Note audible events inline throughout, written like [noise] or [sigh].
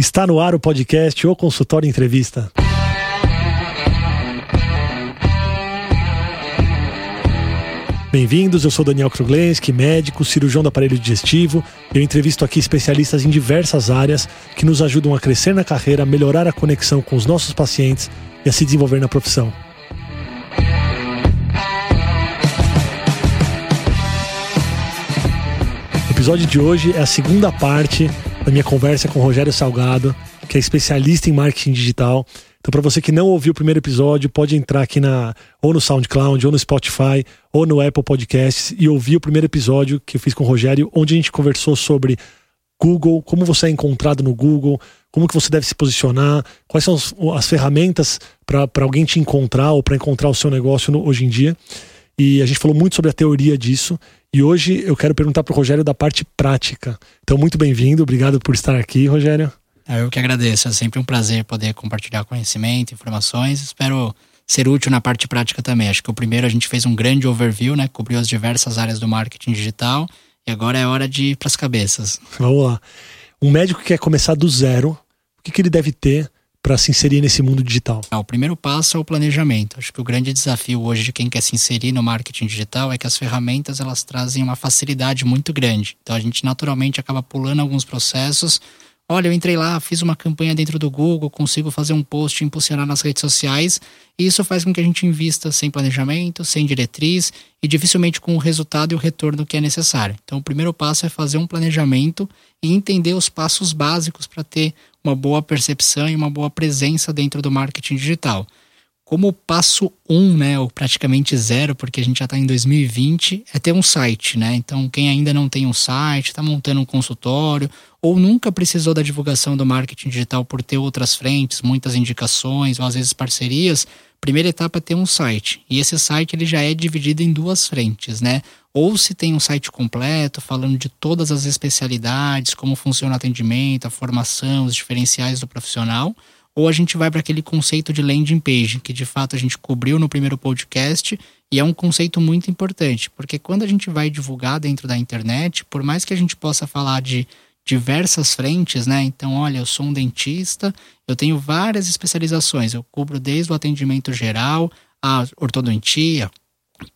Está no ar o podcast O Consultório Entrevista. Bem-vindos, eu sou Daniel Kruglenski, médico, cirurgião do aparelho digestivo. Eu entrevisto aqui especialistas em diversas áreas que nos ajudam a crescer na carreira, melhorar a conexão com os nossos pacientes e a se desenvolver na profissão. O episódio de hoje é a segunda parte da minha conversa com o Rogério Salgado, que é especialista em marketing digital. Então, para você que não ouviu o primeiro episódio, pode entrar aqui na ou no SoundCloud, ou no Spotify, ou no Apple Podcasts e ouvir o primeiro episódio que eu fiz com o Rogério, onde a gente conversou sobre Google, como você é encontrado no Google, como que você deve se posicionar, quais são as, as ferramentas para alguém te encontrar ou para encontrar o seu negócio no, hoje em dia. E a gente falou muito sobre a teoria disso. E hoje eu quero perguntar para o Rogério da parte prática. Então, muito bem-vindo, obrigado por estar aqui, Rogério. É, eu que agradeço, é sempre um prazer poder compartilhar conhecimento, informações. Espero ser útil na parte prática também. Acho que o primeiro a gente fez um grande overview, né? Cobriu as diversas áreas do marketing digital e agora é hora de ir para as cabeças. Vamos lá. Um médico que quer começar do zero, o que, que ele deve ter para se inserir nesse mundo digital? Ah, o primeiro passo é o planejamento. Acho que o grande desafio hoje de quem quer se inserir no marketing digital é que as ferramentas elas trazem uma facilidade muito grande. Então a gente naturalmente acaba pulando alguns processos Olha, eu entrei lá, fiz uma campanha dentro do Google, consigo fazer um post, impulsionar nas redes sociais, e isso faz com que a gente invista sem planejamento, sem diretriz e dificilmente com o resultado e o retorno que é necessário. Então, o primeiro passo é fazer um planejamento e entender os passos básicos para ter uma boa percepção e uma boa presença dentro do marketing digital como passo um, né, ou praticamente zero, porque a gente já está em 2020, é ter um site, né? Então, quem ainda não tem um site, está montando um consultório, ou nunca precisou da divulgação do marketing digital por ter outras frentes, muitas indicações, ou às vezes parcerias, primeira etapa é ter um site. E esse site ele já é dividido em duas frentes, né? Ou se tem um site completo, falando de todas as especialidades, como funciona o atendimento, a formação, os diferenciais do profissional, ou a gente vai para aquele conceito de landing page, que de fato a gente cobriu no primeiro podcast e é um conceito muito importante, porque quando a gente vai divulgar dentro da internet, por mais que a gente possa falar de diversas frentes, né? Então, olha, eu sou um dentista, eu tenho várias especializações, eu cubro desde o atendimento geral, a ortodontia,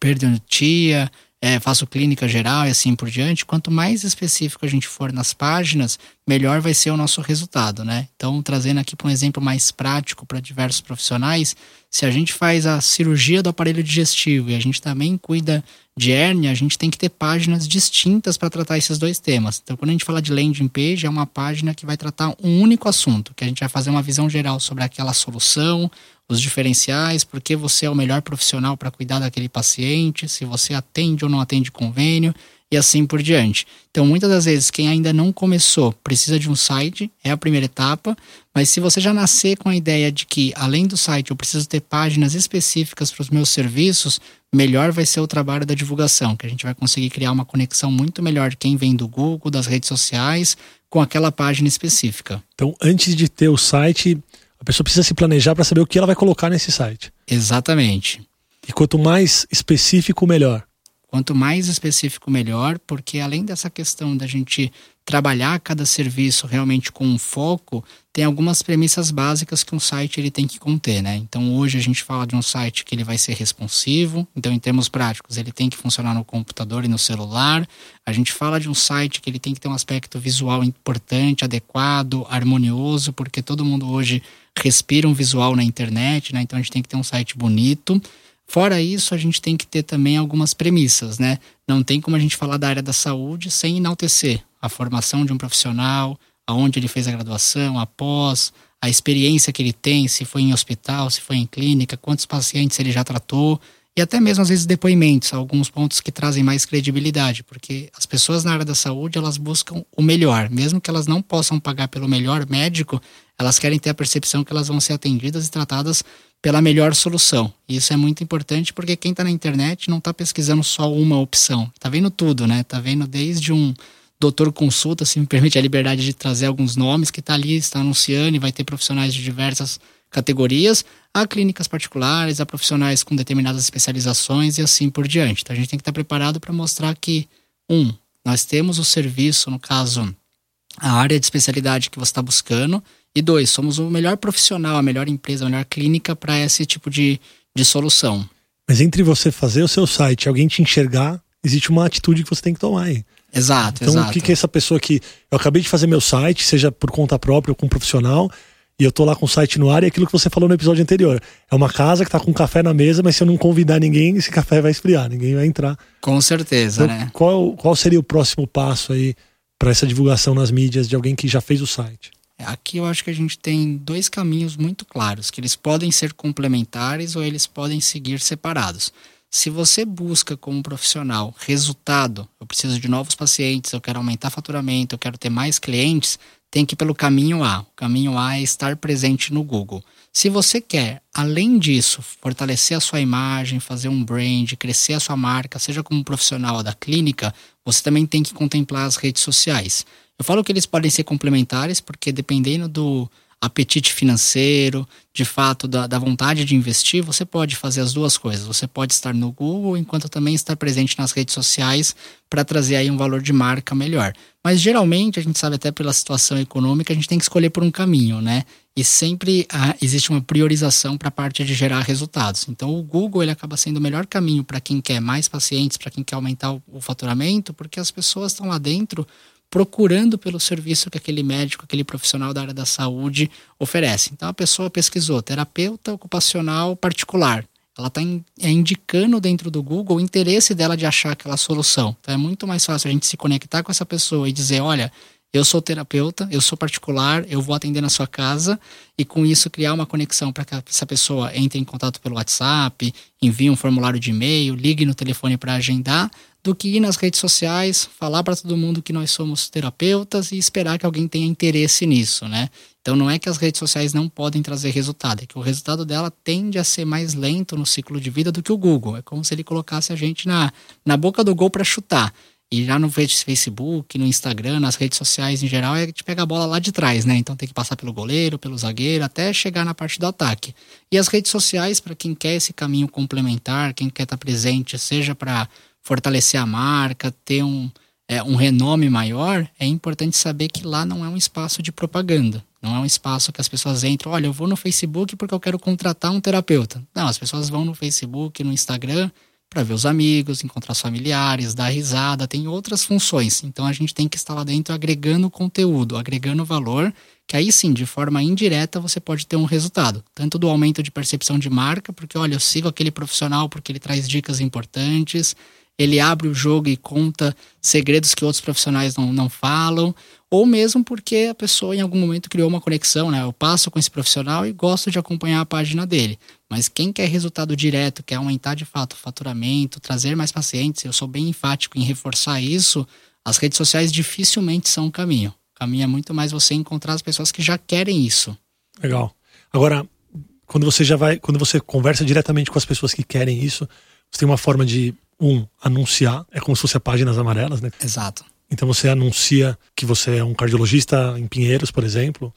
periodontia, é, faço clínica geral e assim por diante, quanto mais específico a gente for nas páginas, melhor vai ser o nosso resultado, né? Então, trazendo aqui para um exemplo mais prático para diversos profissionais, se a gente faz a cirurgia do aparelho digestivo e a gente também cuida de hérnia, a gente tem que ter páginas distintas para tratar esses dois temas. Então, quando a gente fala de landing page, é uma página que vai tratar um único assunto, que a gente vai fazer uma visão geral sobre aquela solução, os diferenciais, porque você é o melhor profissional para cuidar daquele paciente, se você atende ou não atende convênio e assim por diante. Então, muitas das vezes, quem ainda não começou precisa de um site, é a primeira etapa, mas se você já nascer com a ideia de que, além do site, eu preciso ter páginas específicas para os meus serviços, melhor vai ser o trabalho da divulgação, que a gente vai conseguir criar uma conexão muito melhor de quem vem do Google, das redes sociais, com aquela página específica. Então, antes de ter o site, a pessoa precisa se planejar para saber o que ela vai colocar nesse site. Exatamente. E quanto mais específico, melhor. Quanto mais específico, melhor, porque além dessa questão da gente trabalhar cada serviço realmente com um foco, tem algumas premissas básicas que um site ele tem que conter, né? Então hoje a gente fala de um site que ele vai ser responsivo, então em termos práticos ele tem que funcionar no computador e no celular. A gente fala de um site que ele tem que ter um aspecto visual importante, adequado, harmonioso, porque todo mundo hoje respira um visual na internet, né? Então a gente tem que ter um site bonito. Fora isso, a gente tem que ter também algumas premissas, né? Não tem como a gente falar da área da saúde sem enaltecer a formação de um profissional, aonde ele fez a graduação, após, a experiência que ele tem, se foi em hospital, se foi em clínica, quantos pacientes ele já tratou, e até mesmo às vezes depoimentos, alguns pontos que trazem mais credibilidade, porque as pessoas na área da saúde, elas buscam o melhor, mesmo que elas não possam pagar pelo melhor médico, elas querem ter a percepção que elas vão ser atendidas e tratadas pela melhor solução. E isso é muito importante porque quem está na internet não está pesquisando só uma opção, está vendo tudo, né? Está vendo desde um doutor consulta, se me permite a liberdade de trazer alguns nomes, que está ali, está anunciando e vai ter profissionais de diversas categorias, a clínicas particulares, a profissionais com determinadas especializações e assim por diante. Então a gente tem que estar preparado para mostrar que, um, nós temos o serviço, no caso a área de especialidade que você está buscando. E dois, somos o melhor profissional, a melhor empresa, a melhor clínica para esse tipo de, de solução. Mas entre você fazer o seu site e alguém te enxergar, existe uma atitude que você tem que tomar aí. Exato, então, exato. o que, que é essa pessoa que. Eu acabei de fazer meu site, seja por conta própria ou com um profissional, e eu tô lá com o site no ar, e é aquilo que você falou no episódio anterior. É uma casa que tá com café na mesa, mas se eu não convidar ninguém, esse café vai esfriar, ninguém vai entrar. Com certeza, então, né? Qual, qual seria o próximo passo aí para essa divulgação nas mídias de alguém que já fez o site? Aqui eu acho que a gente tem dois caminhos muito claros, que eles podem ser complementares ou eles podem seguir separados. Se você busca como profissional resultado, eu preciso de novos pacientes, eu quero aumentar faturamento, eu quero ter mais clientes, tem que ir pelo caminho A. O caminho A é estar presente no Google. Se você quer, além disso, fortalecer a sua imagem, fazer um brand, crescer a sua marca, seja como profissional da clínica, você também tem que contemplar as redes sociais. Eu falo que eles podem ser complementares, porque dependendo do apetite financeiro, de fato, da, da, vontade de investir, você pode fazer as duas coisas. Você pode estar no Google, enquanto também estar presente nas redes sociais para trazer aí um valor de marca melhor. Mas geralmente, a gente sabe até pela situação econômica, a gente tem que escolher por um caminho, né? E sempre ah, existe uma priorização para a parte de gerar resultados. Então, o Google ele acaba sendo o melhor caminho para quem quer mais pacientes, para quem quer aumentar o, o faturamento, porque as pessoas estão lá dentro procurando pelo serviço que aquele médico, aquele profissional da área da saúde oferece. Então a pessoa pesquisou terapeuta ocupacional particular. Ela está é indicando dentro do Google o interesse dela de achar aquela solução. Então é muito mais fácil a gente se conectar com essa pessoa e dizer: olha, eu sou terapeuta, eu sou particular, eu vou atender na sua casa e com isso criar uma conexão para que essa pessoa entre em contato pelo WhatsApp, envie um formulário de e-mail, ligue no telefone para agendar, do que ir nas redes sociais, falar para todo mundo que nós somos terapeutas e esperar que alguém tenha interesse nisso, né? Então não é que as redes sociais não podem trazer resultado, é que o resultado dela tende a ser mais lento no ciclo de vida do que o Google. É como se ele colocasse a gente na, na boca do gol para chutar. E já no Facebook, no Instagram, nas redes sociais em geral, é te pega a bola lá de trás, né? Então tem que passar pelo goleiro, pelo zagueiro, até chegar na parte do ataque. E as redes sociais, para quem quer esse caminho complementar, quem quer estar tá presente, seja para fortalecer a marca, ter um, é, um renome maior, é importante saber que lá não é um espaço de propaganda. Não é um espaço que as pessoas entram, olha, eu vou no Facebook porque eu quero contratar um terapeuta. Não, as pessoas vão no Facebook, no Instagram, para ver os amigos, encontrar os familiares, dar risada, tem outras funções. Então a gente tem que estar lá dentro agregando conteúdo, agregando valor, que aí sim, de forma indireta, você pode ter um resultado. Tanto do aumento de percepção de marca, porque olha, eu sigo aquele profissional porque ele traz dicas importantes, ele abre o jogo e conta segredos que outros profissionais não, não falam, ou mesmo porque a pessoa em algum momento criou uma conexão, né? Eu passo com esse profissional e gosto de acompanhar a página dele. Mas quem quer resultado direto, quer aumentar de fato o faturamento, trazer mais pacientes, eu sou bem enfático em reforçar isso, as redes sociais dificilmente são o caminho. O caminho é muito mais você encontrar as pessoas que já querem isso. Legal. Agora, quando você já vai, quando você conversa diretamente com as pessoas que querem isso, você tem uma forma de um, anunciar, é como se fosse a páginas amarelas, né? Exato. Então você anuncia que você é um cardiologista em Pinheiros, por exemplo,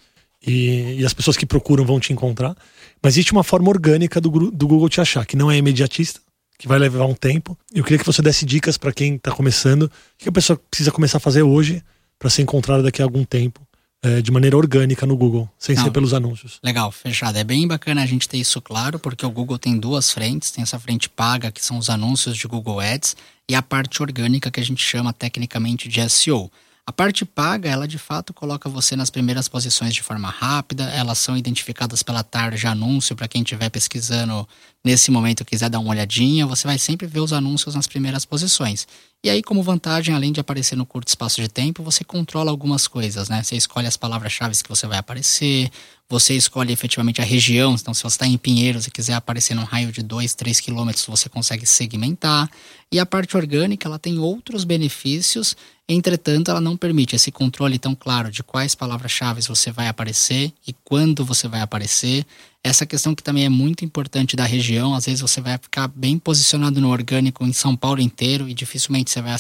e, e as pessoas que procuram vão te encontrar. Mas existe uma forma orgânica do, do Google te achar, que não é imediatista, que vai levar um tempo. Eu queria que você desse dicas para quem está começando, o que a pessoa precisa começar a fazer hoje para ser encontrada daqui a algum tempo é, de maneira orgânica no Google, sem Não, ser pelos anúncios. Legal, fechado. É bem bacana a gente ter isso claro, porque o Google tem duas frentes: tem essa frente paga, que são os anúncios de Google Ads, e a parte orgânica, que a gente chama tecnicamente de SEO. A parte paga, ela de fato coloca você nas primeiras posições de forma rápida, elas são identificadas pela de anúncio para quem estiver pesquisando nesse momento quiser dar uma olhadinha, você vai sempre ver os anúncios nas primeiras posições. E aí, como vantagem, além de aparecer no curto espaço de tempo, você controla algumas coisas, né? Você escolhe as palavras-chave que você vai aparecer, você escolhe efetivamente a região. Então, se você está em Pinheiros e quiser aparecer num raio de 2, 3 quilômetros, você consegue segmentar. E a parte orgânica, ela tem outros benefícios, entretanto, ela não permite esse controle tão claro de quais palavras-chave você vai aparecer e quando você vai aparecer. Essa questão que também é muito importante da região, às vezes você vai ficar bem posicionado no orgânico em São Paulo inteiro e dificilmente você vai,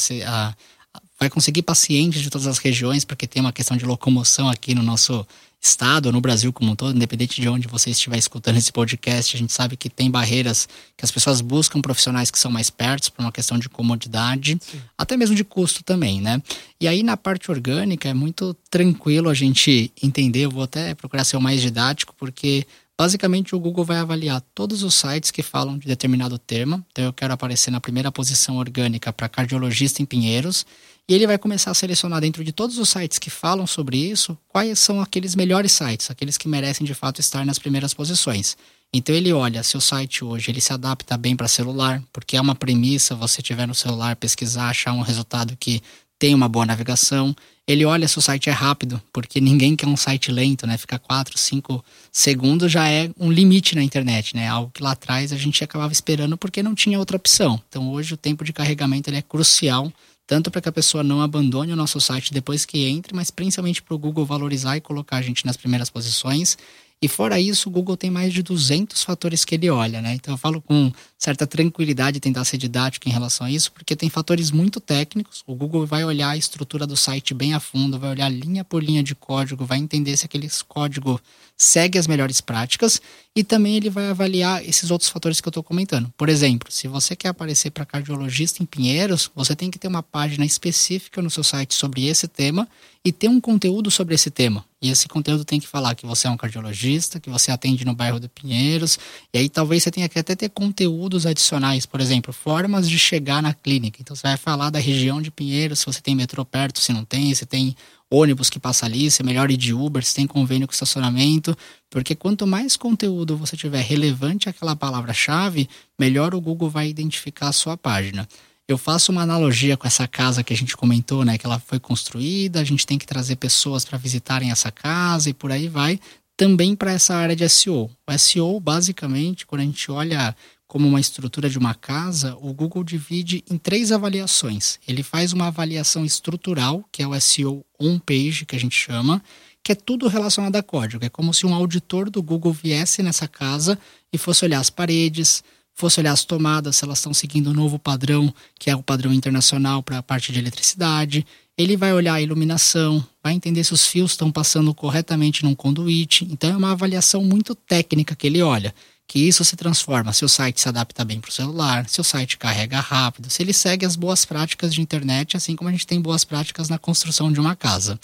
vai conseguir pacientes de todas as regiões, porque tem uma questão de locomoção aqui no nosso estado, ou no Brasil como um todo, independente de onde você estiver escutando esse podcast, a gente sabe que tem barreiras que as pessoas buscam profissionais que são mais perto por uma questão de comodidade, Sim. até mesmo de custo também, né? E aí na parte orgânica é muito tranquilo a gente entender, eu vou até procurar ser o mais didático, porque Basicamente, o Google vai avaliar todos os sites que falam de determinado tema. Então, eu quero aparecer na primeira posição orgânica para cardiologista em Pinheiros. E ele vai começar a selecionar dentro de todos os sites que falam sobre isso, quais são aqueles melhores sites, aqueles que merecem de fato estar nas primeiras posições. Então ele olha se o site hoje ele se adapta bem para celular, porque é uma premissa você tiver no celular pesquisar, achar um resultado que tem uma boa navegação. Ele olha se o site é rápido, porque ninguém quer um site lento, né? Ficar 4, 5 segundos já é um limite na internet, né? Algo que lá atrás a gente acabava esperando porque não tinha outra opção. Então hoje o tempo de carregamento ele é crucial, tanto para que a pessoa não abandone o nosso site depois que entre, mas principalmente para o Google valorizar e colocar a gente nas primeiras posições e fora isso, o Google tem mais de 200 fatores que ele olha, né? Então eu falo com certa tranquilidade tentar ser didático em relação a isso, porque tem fatores muito técnicos. O Google vai olhar a estrutura do site bem a fundo, vai olhar linha por linha de código, vai entender se aquele código segue as melhores práticas e também ele vai avaliar esses outros fatores que eu estou comentando. Por exemplo, se você quer aparecer para cardiologista em Pinheiros, você tem que ter uma página específica no seu site sobre esse tema e ter um conteúdo sobre esse tema. E esse conteúdo tem que falar que você é um cardiologista, que você atende no bairro de Pinheiros, e aí talvez você tenha que até ter conteúdos adicionais, por exemplo, formas de chegar na clínica. Então você vai falar da região de Pinheiros, se você tem metrô perto, se não tem, se tem ônibus que passa ali, se é melhor ir de Uber, se tem convênio com estacionamento, porque quanto mais conteúdo você tiver relevante àquela palavra-chave, melhor o Google vai identificar a sua página. Eu faço uma analogia com essa casa que a gente comentou, né? Que ela foi construída, a gente tem que trazer pessoas para visitarem essa casa e por aí vai. Também para essa área de SEO. O SEO, basicamente, quando a gente olha como uma estrutura de uma casa, o Google divide em três avaliações. Ele faz uma avaliação estrutural, que é o SEO on-page, que a gente chama, que é tudo relacionado a código. É como se um auditor do Google viesse nessa casa e fosse olhar as paredes, fosse olhar as tomadas, se elas estão seguindo o um novo padrão, que é o padrão internacional para a parte de eletricidade. Ele vai olhar a iluminação, vai entender se os fios estão passando corretamente num conduíte. Então é uma avaliação muito técnica que ele olha. Que isso se transforma, se o site se adapta bem para o celular, se o site carrega rápido, se ele segue as boas práticas de internet, assim como a gente tem boas práticas na construção de uma casa.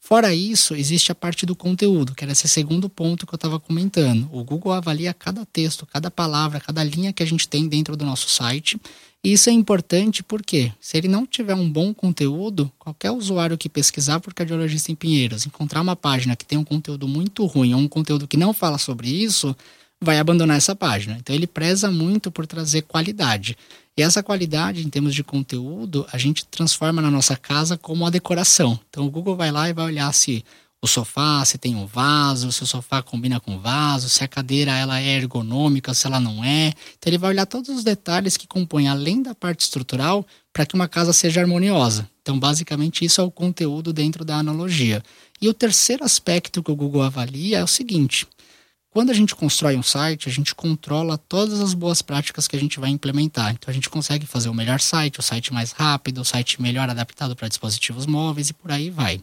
Fora isso, existe a parte do conteúdo, que era esse segundo ponto que eu estava comentando. O Google avalia cada texto, cada palavra, cada linha que a gente tem dentro do nosso site. E isso é importante porque, se ele não tiver um bom conteúdo, qualquer usuário que pesquisar por cardiologista em Pinheiros, encontrar uma página que tem um conteúdo muito ruim ou um conteúdo que não fala sobre isso, vai abandonar essa página. Então ele preza muito por trazer qualidade. E essa qualidade, em termos de conteúdo, a gente transforma na nossa casa como uma decoração. Então o Google vai lá e vai olhar se o sofá, se tem um vaso, se o sofá combina com o vaso, se a cadeira ela é ergonômica, se ela não é. Então ele vai olhar todos os detalhes que compõem além da parte estrutural para que uma casa seja harmoniosa. Então basicamente isso é o conteúdo dentro da analogia. E o terceiro aspecto que o Google avalia é o seguinte: quando a gente constrói um site, a gente controla todas as boas práticas que a gente vai implementar. Então a gente consegue fazer o melhor site, o site mais rápido, o site melhor adaptado para dispositivos móveis e por aí vai.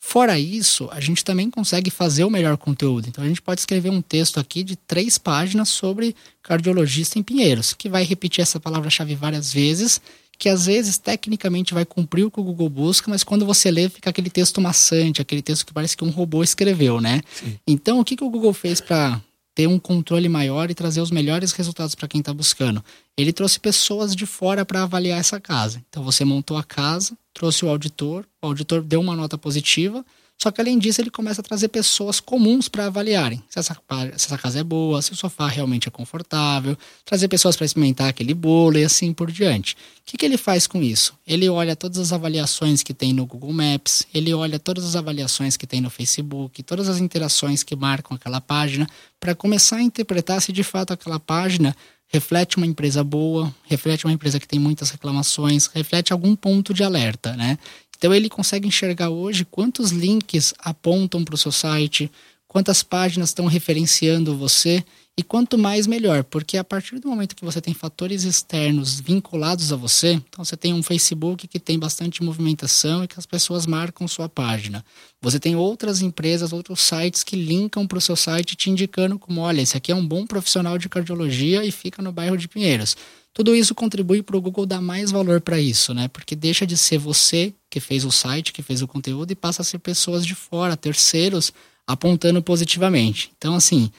Fora isso, a gente também consegue fazer o melhor conteúdo. Então a gente pode escrever um texto aqui de três páginas sobre cardiologista em Pinheiros, que vai repetir essa palavra-chave várias vezes que às vezes tecnicamente vai cumprir o que o Google busca, mas quando você lê fica aquele texto maçante, aquele texto que parece que um robô escreveu, né? Sim. Então o que, que o Google fez para ter um controle maior e trazer os melhores resultados para quem está buscando? Ele trouxe pessoas de fora para avaliar essa casa. Então você montou a casa, trouxe o auditor, o auditor deu uma nota positiva, só que além disso, ele começa a trazer pessoas comuns para avaliarem se essa, se essa casa é boa, se o sofá realmente é confortável, trazer pessoas para experimentar aquele bolo e assim por diante. O que, que ele faz com isso? Ele olha todas as avaliações que tem no Google Maps, ele olha todas as avaliações que tem no Facebook, todas as interações que marcam aquela página, para começar a interpretar se de fato aquela página reflete uma empresa boa, reflete uma empresa que tem muitas reclamações, reflete algum ponto de alerta, né? Então ele consegue enxergar hoje quantos links apontam para o seu site, quantas páginas estão referenciando você E quanto mais, melhor, porque a partir do momento que você tem fatores externos vinculados a você, então você tem um Facebook que tem bastante movimentação e que as pessoas marcam sua página. Você tem outras empresas, outros sites que linkam para o seu site te indicando como, olha, esse aqui é um bom profissional de cardiologia e fica no bairro de Pinheiros. Tudo isso contribui para o Google dar mais valor para isso, né? Porque deixa de ser você que fez o site, que fez o conteúdo e passa a ser pessoas de fora, terceiros, apontando positivamente. Então, assim,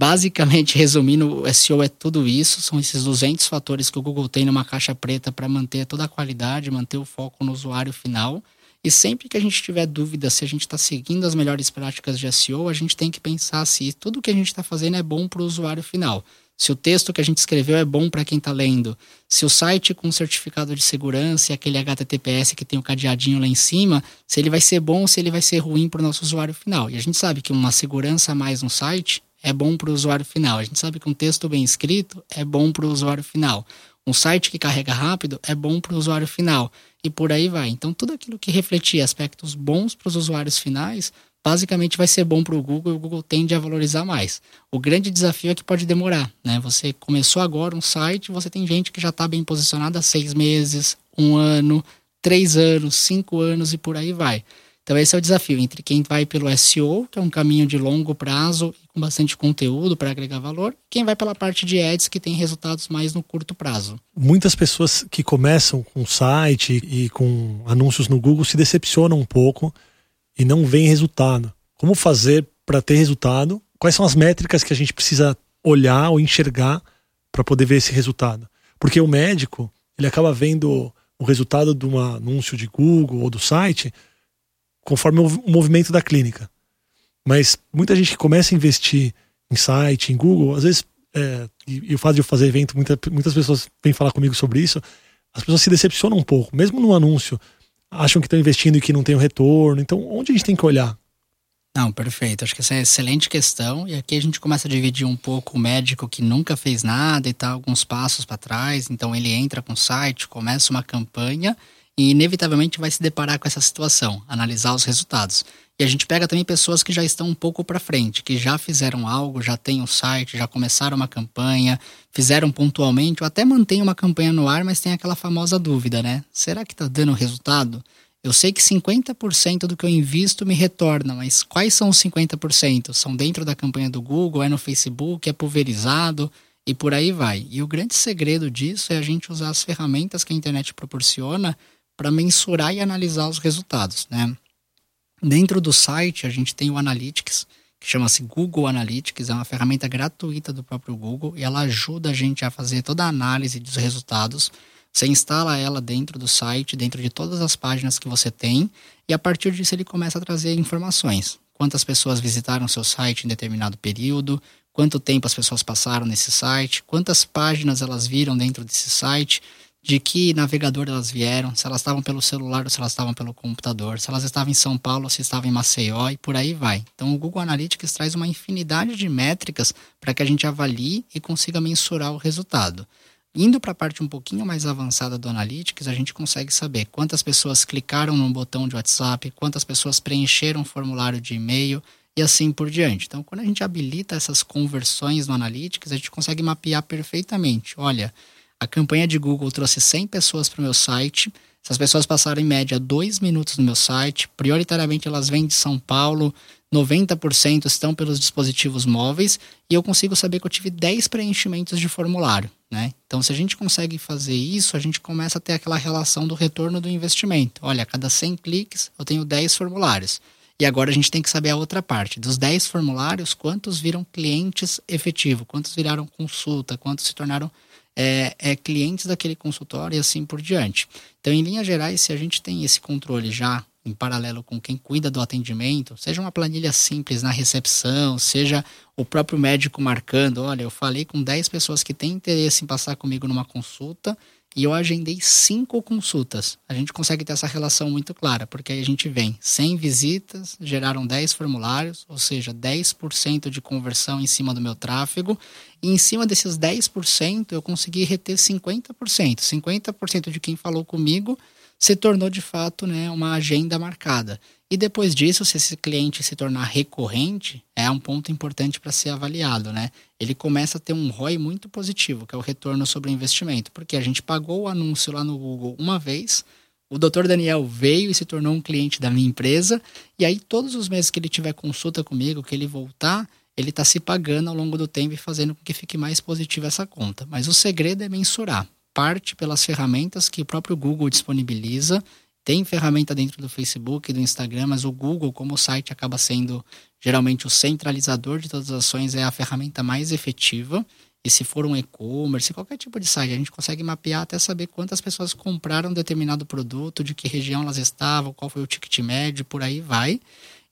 Basicamente, [laughs] resumindo, o SEO é tudo isso, são esses 200 fatores que o Google tem numa caixa preta para manter toda a qualidade, manter o foco no usuário final. E sempre que a gente tiver dúvida se a gente está seguindo as melhores práticas de SEO, a gente tem que pensar se tudo que a gente está fazendo é bom para o usuário final. Se o texto que a gente escreveu é bom para quem está lendo, se o site com certificado de segurança e aquele HTTPS que tem o cadeadinho lá em cima, se ele vai ser bom ou se ele vai ser ruim para o nosso usuário final. E a gente sabe que uma segurança a mais no site é bom para o usuário final. A gente sabe que um texto bem escrito é bom para o usuário final. Um site que carrega rápido é bom para o usuário final. E por aí vai. Então, tudo aquilo que refletir aspectos bons para os usuários finais, basicamente vai ser bom para o Google e o Google tende a valorizar mais. O grande desafio é que pode demorar. Né? Você começou agora um site, você tem gente que já está bem posicionada há seis meses, um ano, três anos, cinco anos e por aí vai. Então esse é o desafio entre quem vai pelo SEO, que é um caminho de longo prazo com bastante conteúdo para agregar valor, quem vai pela parte de ads que tem resultados mais no curto prazo. Muitas pessoas que começam com site e com anúncios no Google se decepcionam um pouco e não veem resultado. Como fazer para ter resultado? Quais são as métricas que a gente precisa olhar ou enxergar para poder ver esse resultado? Porque o médico, ele acaba vendo o resultado de um anúncio de Google ou do site conforme o movimento da clínica. Mas muita gente que começa a investir em site, em Google, às vezes, é, e, e, o fato de eu fazer evento, muita, muitas pessoas vêm falar comigo sobre isso, as pessoas se decepcionam um pouco, mesmo no anúncio, acham que estão investindo e que não tem o retorno. Então, onde a gente tem que olhar? Não, perfeito. Acho que essa é uma excelente questão. E aqui a gente começa a dividir um pouco o médico que nunca fez nada e tá alguns passos para trás. Então ele entra com o site, começa uma campanha e inevitavelmente vai se deparar com essa situação, analisar os resultados. E a gente pega também pessoas que já estão um pouco para frente, que já fizeram algo, já têm um site, já começaram uma campanha, fizeram pontualmente, ou até mantêm uma campanha no ar, mas tem aquela famosa dúvida, né? Será que está dando resultado? Eu sei que 50% do que eu invisto me retorna, mas quais são os 50%? São dentro da campanha do Google, é no Facebook, é pulverizado e por aí vai. E o grande segredo disso é a gente usar as ferramentas que a internet proporciona para mensurar e analisar os resultados, né? Dentro do site a gente tem o Analytics, que chama-se Google Analytics, é uma ferramenta gratuita do próprio Google e ela ajuda a gente a fazer toda a análise dos resultados. Você instala ela dentro do site, dentro de todas as páginas que você tem, e a partir disso ele começa a trazer informações. Quantas pessoas visitaram seu site em determinado período, quanto tempo as pessoas passaram nesse site, quantas páginas elas viram dentro desse site, de que navegador elas vieram, se elas estavam pelo celular ou se elas estavam pelo computador, se elas estavam em São Paulo ou se estavam em Maceió e por aí vai. Então o Google Analytics traz uma infinidade de métricas para que a gente avalie e consiga mensurar o resultado. Indo para a parte um pouquinho mais avançada do Analytics, a gente consegue saber quantas pessoas clicaram no botão de WhatsApp, quantas pessoas preencheram o formulário de e-mail e assim por diante. Então, quando a gente habilita essas conversões no Analytics, a gente consegue mapear perfeitamente. Olha, a campanha de Google trouxe 100 pessoas para o meu site. Essas pessoas passaram em média dois minutos no meu site. Prioritariamente elas vêm de São Paulo. 90% estão pelos dispositivos móveis e eu consigo saber que eu tive 10 preenchimentos de formulário. Né? Então, se a gente consegue fazer isso, a gente começa a ter aquela relação do retorno do investimento. Olha, a cada 100 cliques eu tenho 10 formulários. E agora a gente tem que saber a outra parte. Dos 10 formulários, quantos viram clientes efetivo? Quantos viraram consulta? Quantos se tornaram é, é, clientes daquele consultório e assim por diante. Então, em linhas gerais, se a gente tem esse controle já em paralelo com quem cuida do atendimento, seja uma planilha simples na recepção, seja o próprio médico marcando, olha, eu falei com 10 pessoas que têm interesse em passar comigo numa consulta e eu agendei cinco consultas. A gente consegue ter essa relação muito clara, porque aí a gente vem 100 visitas, geraram 10 formulários, ou seja, 10% de conversão em cima do meu tráfego, e em cima desses 10% eu consegui reter 50%. 50% de quem falou comigo se tornou de fato né, uma agenda marcada. E depois disso, se esse cliente se tornar recorrente, é um ponto importante para ser avaliado, né? Ele começa a ter um ROI muito positivo, que é o retorno sobre investimento, porque a gente pagou o anúncio lá no Google uma vez, o doutor Daniel veio e se tornou um cliente da minha empresa, e aí todos os meses que ele tiver consulta comigo, que ele voltar, ele está se pagando ao longo do tempo e fazendo com que fique mais positiva essa conta. Mas o segredo é mensurar. Parte pelas ferramentas que o próprio Google disponibiliza tem ferramenta dentro do Facebook e do Instagram, mas o Google, como site, acaba sendo geralmente o centralizador de todas as ações, é a ferramenta mais efetiva. E se for um e-commerce, qualquer tipo de site, a gente consegue mapear até saber quantas pessoas compraram determinado produto, de que região elas estavam, qual foi o ticket médio, por aí vai.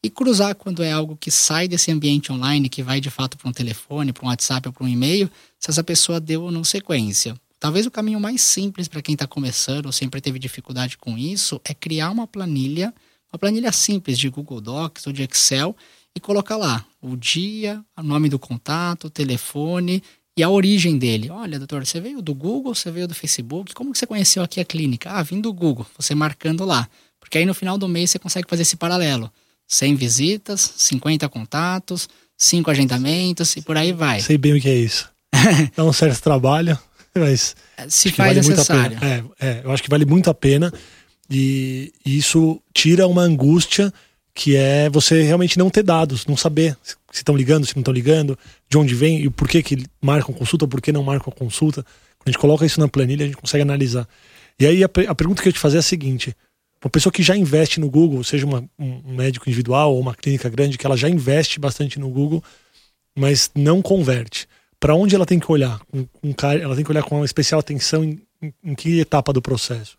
E cruzar quando é algo que sai desse ambiente online, que vai de fato para um telefone, para um WhatsApp ou para um e-mail, se essa pessoa deu ou não sequência. Talvez o caminho mais simples para quem está começando ou sempre teve dificuldade com isso é criar uma planilha, uma planilha simples de Google Docs ou de Excel e colocar lá o dia, o nome do contato, o telefone e a origem dele. Olha, doutor, você veio do Google, você veio do Facebook, como que você conheceu aqui a clínica? Ah, vim do Google, você marcando lá. Porque aí no final do mês você consegue fazer esse paralelo. 100 visitas, 50 contatos, 5 agendamentos e por aí vai. Sei bem o que é isso. [laughs] É um certo trabalho, mas se faz vale necessário. É, é, eu acho que vale muito a pena e, e isso tira uma angústia que é você realmente não ter dados, não saber se estão ligando, se não estão ligando, de onde vem e por que, que marcam consulta, por que não marcam consulta. Quando a gente coloca isso na planilha, a gente consegue analisar. E aí a, a pergunta que eu te fazer é a seguinte: uma pessoa que já investe no Google, seja uma, um médico individual ou uma clínica grande, que ela já investe bastante no Google, mas não converte para onde ela tem que olhar? Um, ela tem que olhar com uma especial atenção em, em, em que etapa do processo?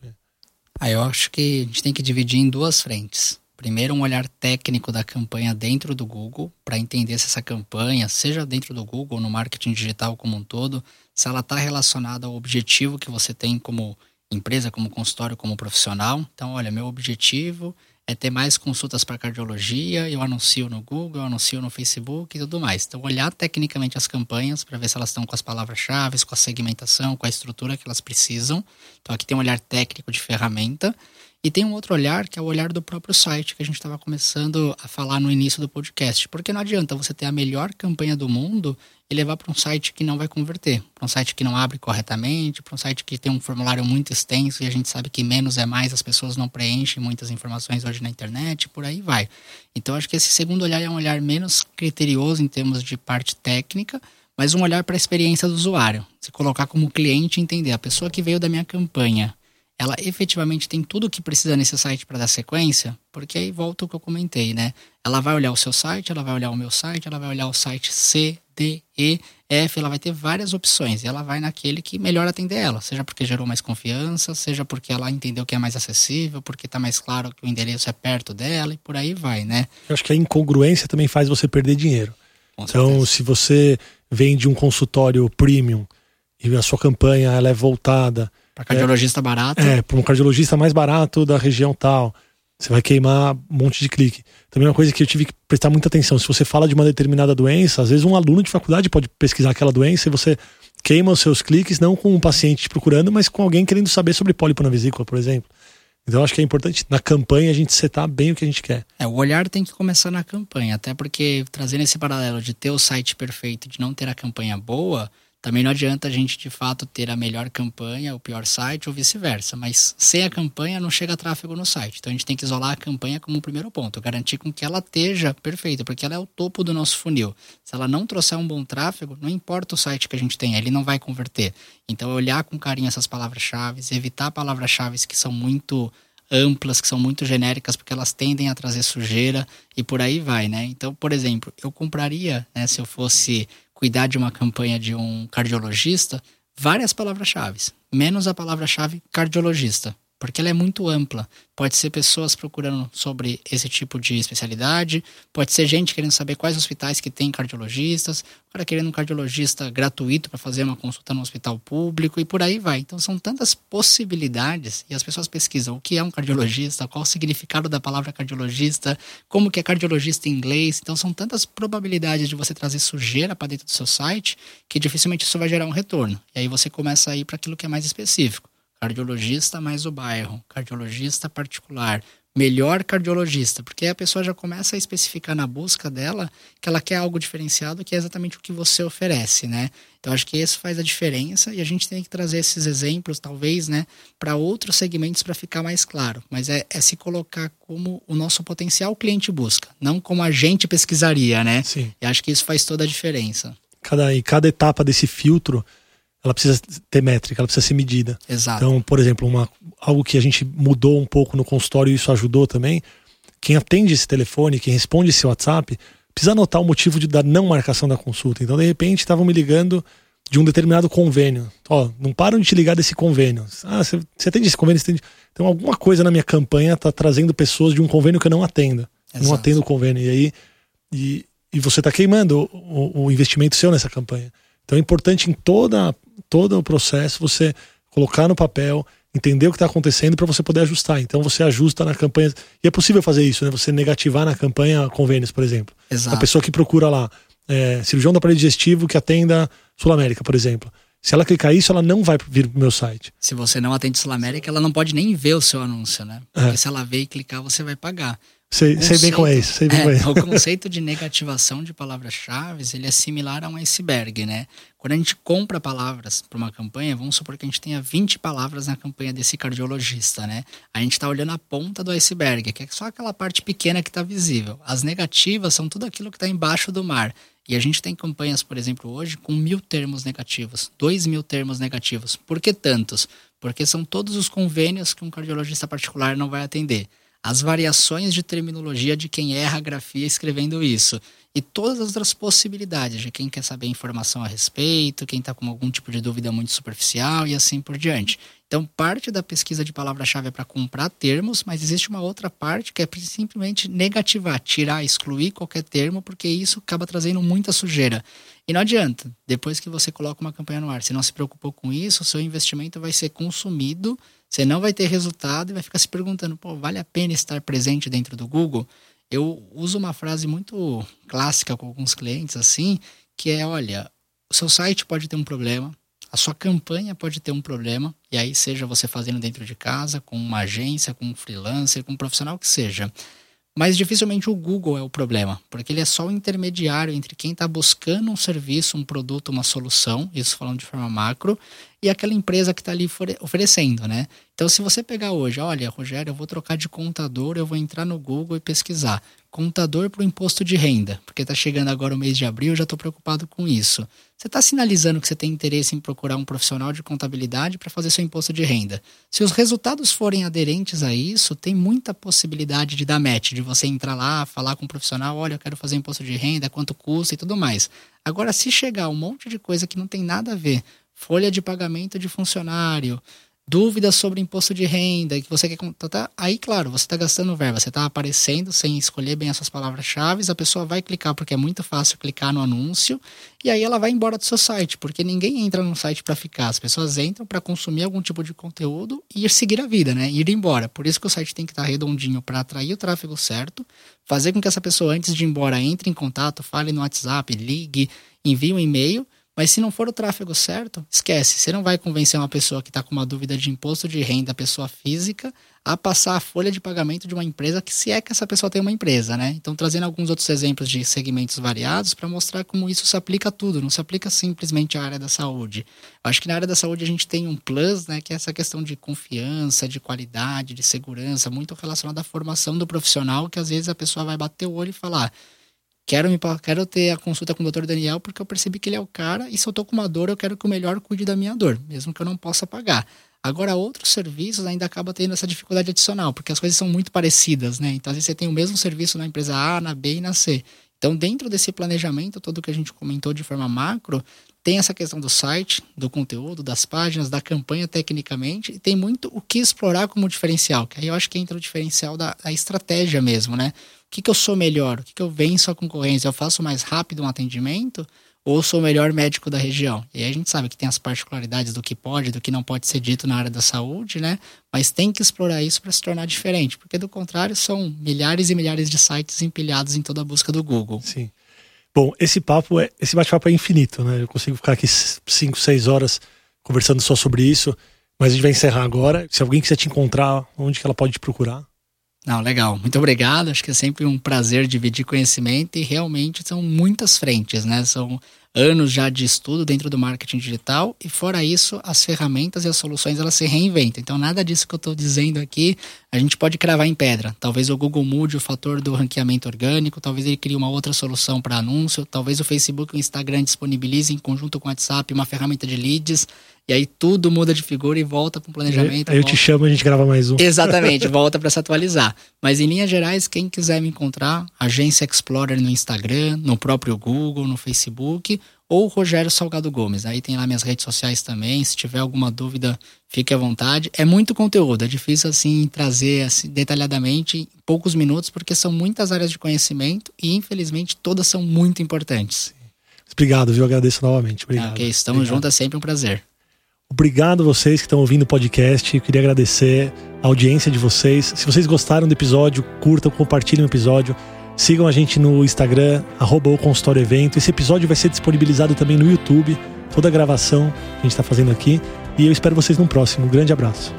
Ah, eu acho que a gente tem que dividir em duas frentes. Primeiro, um olhar técnico da campanha dentro do Google, para entender se essa campanha, seja dentro do Google ou no marketing digital como um todo, se ela está relacionada ao objetivo que você tem como empresa, como consultório, como profissional. Então, olha, meu objetivo é ter mais consultas para cardiologia, eu anuncio no Google, eu anuncio no Facebook e tudo mais. Então, olhar tecnicamente as campanhas para ver se elas estão com as palavras-chave, com a segmentação, com a estrutura que elas precisam. Então, aqui tem um olhar técnico de ferramenta. E tem um outro olhar, que é o olhar do próprio site, que a gente estava começando a falar no início do podcast. Porque não adianta você ter a melhor campanha do mundo e levar para um site que não vai converter, para um site que não abre corretamente, para um site que tem um formulário muito extenso e a gente sabe que menos é mais, as pessoas não preenchem muitas informações hoje na internet, por aí vai. Então acho que esse segundo olhar é um olhar menos criterioso em termos de parte técnica, mas um olhar para a experiência do usuário. Se colocar como cliente e entender, a pessoa que veio da minha campanha, ela efetivamente tem tudo o que precisa nesse site para dar sequência, porque aí volta o que eu comentei, né? Ela vai olhar o seu site, ela vai olhar o meu site, ela vai olhar o site C, D, E, F, ela vai ter várias opções e ela vai naquele que melhor atender ela, seja porque gerou mais confiança, seja porque ela entendeu que é mais acessível, porque está mais claro que o endereço é perto dela e por aí vai, né? Eu acho que a incongruência também faz você perder dinheiro. Com então, certeza. se você vende um consultório premium e a sua campanha ela é voltada para cardiologista é, barato. É, para um cardiologista mais barato da região tal. Você vai queimar um monte de clique. Também uma coisa que eu tive que prestar muita atenção. Se você fala de uma determinada doença, às vezes um aluno de faculdade pode pesquisar aquela doença e você queima os seus cliques, não com um paciente te procurando, mas com alguém querendo saber sobre pólipo na vesícula, por exemplo. Então acho que é importante na campanha a gente setar bem o que a gente quer. É, o olhar tem que começar na campanha, até porque trazendo esse paralelo de ter o site perfeito e de não ter a campanha boa, também não adianta a gente de fato ter a melhor campanha, o pior site ou vice-versa, mas sem a campanha não chega tráfego no site. Então a gente tem que isolar a campanha como o primeiro ponto, garantir com que ela esteja perfeita, porque ela é o topo do nosso funil. Se ela não trouxer um bom tráfego, não importa o site que a gente tem, ele não vai converter. Então olhar com carinho essas palavras-chave, evitar palavras-chave que são muito amplas, que são muito genéricas, porque elas tendem a trazer sujeira e por aí vai, né? Então, por exemplo, eu compraria, né, se eu fosse cuidar de uma campanha de um cardiologista, várias palavras-chave, menos a palavra-chave cardiologista porque ela é muito ampla. Pode ser pessoas procurando sobre esse tipo de especialidade, pode ser gente querendo saber quais hospitais que tem cardiologistas, o cara querendo um cardiologista gratuito para fazer uma consulta no hospital público e por aí vai. Então são tantas possibilidades e as pessoas pesquisam o que é um cardiologista, qual o significado da palavra cardiologista, como que é cardiologista em inglês. Então são tantas probabilidades de você trazer sujeira para dentro do seu site que dificilmente isso vai gerar um retorno. E aí você começa a ir para aquilo que é mais específico cardiologista mais o bairro, cardiologista particular, melhor cardiologista, porque a pessoa já começa a especificar na busca dela que ela quer algo diferenciado, que é exatamente o que você oferece, né? Então acho que isso faz a diferença e a gente tem que trazer esses exemplos, talvez, né, para outros segmentos para ficar mais claro. Mas é, é, se colocar como o nosso potencial cliente busca, não como a gente pesquisaria, né? Sim. E acho que isso faz toda a diferença. Cada, e cada etapa desse filtro ela precisa ter métrica, ela precisa ser medida. Exato. Então, por exemplo, uma, algo que a gente mudou um pouco no consultório e isso ajudou também, quem atende esse telefone, quem responde esse WhatsApp, precisa anotar o motivo de, da não marcação da consulta. Então, de repente, estavam me ligando de um determinado convênio. Ó, não param de te ligar desse convênio. Ah, você, você atende esse convênio? Atende... Então, alguma coisa na minha campanha está trazendo pessoas de um convênio que eu não atendo. Exato. Não atendo o convênio. E aí, e, e você está queimando o, o investimento seu nessa campanha. Então é importante em toda, todo o processo você colocar no papel, entender o que está acontecendo para você poder ajustar. Então você ajusta na campanha. E é possível fazer isso, né? Você negativar na campanha convênios, por exemplo. Exato. A pessoa que procura lá, é, cirurgião do aparelho digestivo que atenda Sul América, por exemplo. Se ela clicar isso, ela não vai vir pro meu site. Se você não atende Sul América, ela não pode nem ver o seu anúncio, né? Porque é. se ela ver e clicar, você vai pagar. Sei, conceito, sei bem como é isso. Sei bem é, é isso. O conceito de negativação de palavras-chave ele é similar a um iceberg, né? Quando a gente compra palavras para uma campanha, vamos supor que a gente tenha 20 palavras na campanha desse cardiologista, né? A gente está olhando a ponta do iceberg, que é só aquela parte pequena que está visível. As negativas são tudo aquilo que está embaixo do mar. E a gente tem campanhas, por exemplo, hoje com mil termos negativos, dois mil termos negativos. Por que tantos? Porque são todos os convênios que um cardiologista particular não vai atender as variações de terminologia de quem erra a grafia escrevendo isso e todas as outras possibilidades de quem quer saber informação a respeito, quem está com algum tipo de dúvida muito superficial e assim por diante. Então, parte da pesquisa de palavra-chave é para comprar termos, mas existe uma outra parte que é simplesmente negativar, tirar, excluir qualquer termo, porque isso acaba trazendo muita sujeira. E não adianta, depois que você coloca uma campanha no ar, se não se preocupou com isso, o seu investimento vai ser consumido, você não vai ter resultado e vai ficar se perguntando, pô, vale a pena estar presente dentro do Google? Eu uso uma frase muito clássica com alguns clientes assim, que é, olha, o seu site pode ter um problema, a sua campanha pode ter um problema, e aí seja você fazendo dentro de casa, com uma agência, com um freelancer, com um profissional que seja. Mas dificilmente o Google é o problema, porque ele é só o intermediário entre quem está buscando um serviço, um produto, uma solução, isso falando de forma macro, e aquela empresa que está ali oferecendo, né? Então, se você pegar hoje, olha, Rogério, eu vou trocar de contador, eu vou entrar no Google e pesquisar contador para o imposto de renda, porque está chegando agora o mês de abril, eu já estou preocupado com isso. Você está sinalizando que você tem interesse em procurar um profissional de contabilidade para fazer seu imposto de renda. Se os resultados forem aderentes a isso, tem muita possibilidade de dar match, de você entrar lá, falar com um profissional, olha, eu quero fazer imposto de renda, quanto custa e tudo mais. Agora, se chegar um monte de coisa que não tem nada a ver, folha de pagamento de funcionário, dúvidas sobre imposto de renda, que você quer contratar, aí, claro, você está gastando verba, você está aparecendo sem escolher bem as suas palavras-chave, a pessoa vai clicar porque é muito fácil clicar no anúncio, e aí ela vai embora do seu site, porque ninguém entra no site para ficar, as pessoas entram para consumir algum tipo de conteúdo e ir seguir a vida, né? Ir embora. Por isso que o site tem que estar tá redondinho para atrair o tráfego certo, fazer com que essa pessoa, antes de ir embora, entre em contato, fale no WhatsApp, ligue, envie um e-mail mas se não for o tráfego certo, esquece. Você não vai convencer uma pessoa que está com uma dúvida de imposto de renda, pessoa física, a passar a folha de pagamento de uma empresa, que se é que essa pessoa tem uma empresa, né? Então, trazendo alguns outros exemplos de segmentos variados para mostrar como isso se aplica a tudo, não se aplica simplesmente à área da saúde. Eu acho que na área da saúde a gente tem um plus, né, que é essa questão de confiança, de qualidade, de segurança, muito relacionada à formação do profissional, que às vezes a pessoa vai bater o olho e falar Quero, me, quero ter a consulta com o Dr. Daniel porque eu percebi que ele é o cara e se eu tô com uma dor, eu quero que o melhor cuide da minha dor, mesmo que eu não possa pagar. Agora, outros serviços ainda acaba tendo essa dificuldade adicional, porque as coisas são muito parecidas, né? Então, às vezes você tem o mesmo serviço na empresa A, na B e na C. Então, dentro desse planejamento todo que a gente comentou de forma macro, tem essa questão do site, do conteúdo, das páginas, da campanha tecnicamente, e tem muito o que explorar como diferencial, que aí eu acho que entra o diferencial da, da estratégia mesmo, né? O que, que eu sou melhor? O que, que eu venço a concorrência? Eu faço mais rápido um atendimento ou sou o melhor médico da região? E aí a gente sabe que tem as particularidades do que pode, do que não pode ser dito na área da saúde, né? Mas tem que explorar isso para se tornar diferente, porque do contrário são milhares e milhares de sites empilhados em toda a busca do Google. Sim. Bom, esse papo é, esse bate-papo é infinito, né? Eu consigo ficar aqui cinco, seis horas conversando só sobre isso. Mas a gente vai encerrar agora. Se alguém quiser te encontrar, onde que ela pode te procurar? Não, legal. Muito obrigado. Acho que é sempre um prazer dividir conhecimento e realmente são muitas frentes, né? São anos já de estudo dentro do marketing digital e fora isso, as ferramentas e as soluções elas se reinventam. Então nada disso que eu estou dizendo aqui a gente pode cravar em pedra. Talvez o Google mude o fator do ranqueamento orgânico, talvez ele crie uma outra solução para anúncio, talvez o Facebook e o Instagram disponibilizem em conjunto com o WhatsApp uma ferramenta de leads e aí tudo muda de figura e volta para o planejamento. Aí eu volta... te chamo e a gente grava mais um. Exatamente, [laughs] volta para se atualizar. Mas em linhas gerais, quem quiser me encontrar, Agência Explorer no Instagram, no próprio Google, no Facebook, ou Rogério Salgado Gomes. Aí tem lá minhas redes sociais também. Se tiver alguma dúvida, fique à vontade. É muito conteúdo, é difícil assim trazer assim, detalhadamente em poucos minutos, porque são muitas áreas de conhecimento e infelizmente todas são muito importantes. Obrigado, viu? Agradeço novamente. Obrigado. Ok, estamos juntos, é sempre um prazer. Obrigado vocês que estão ouvindo o podcast. Eu queria agradecer a audiência de vocês. Se vocês gostaram do episódio, curtam, compartilhem o episódio. Sigam a gente no Instagram, arroba o consultório evento. Esse episódio vai ser disponibilizado também no YouTube, toda a gravação que a gente está fazendo aqui. E eu espero vocês no próximo. Um grande abraço.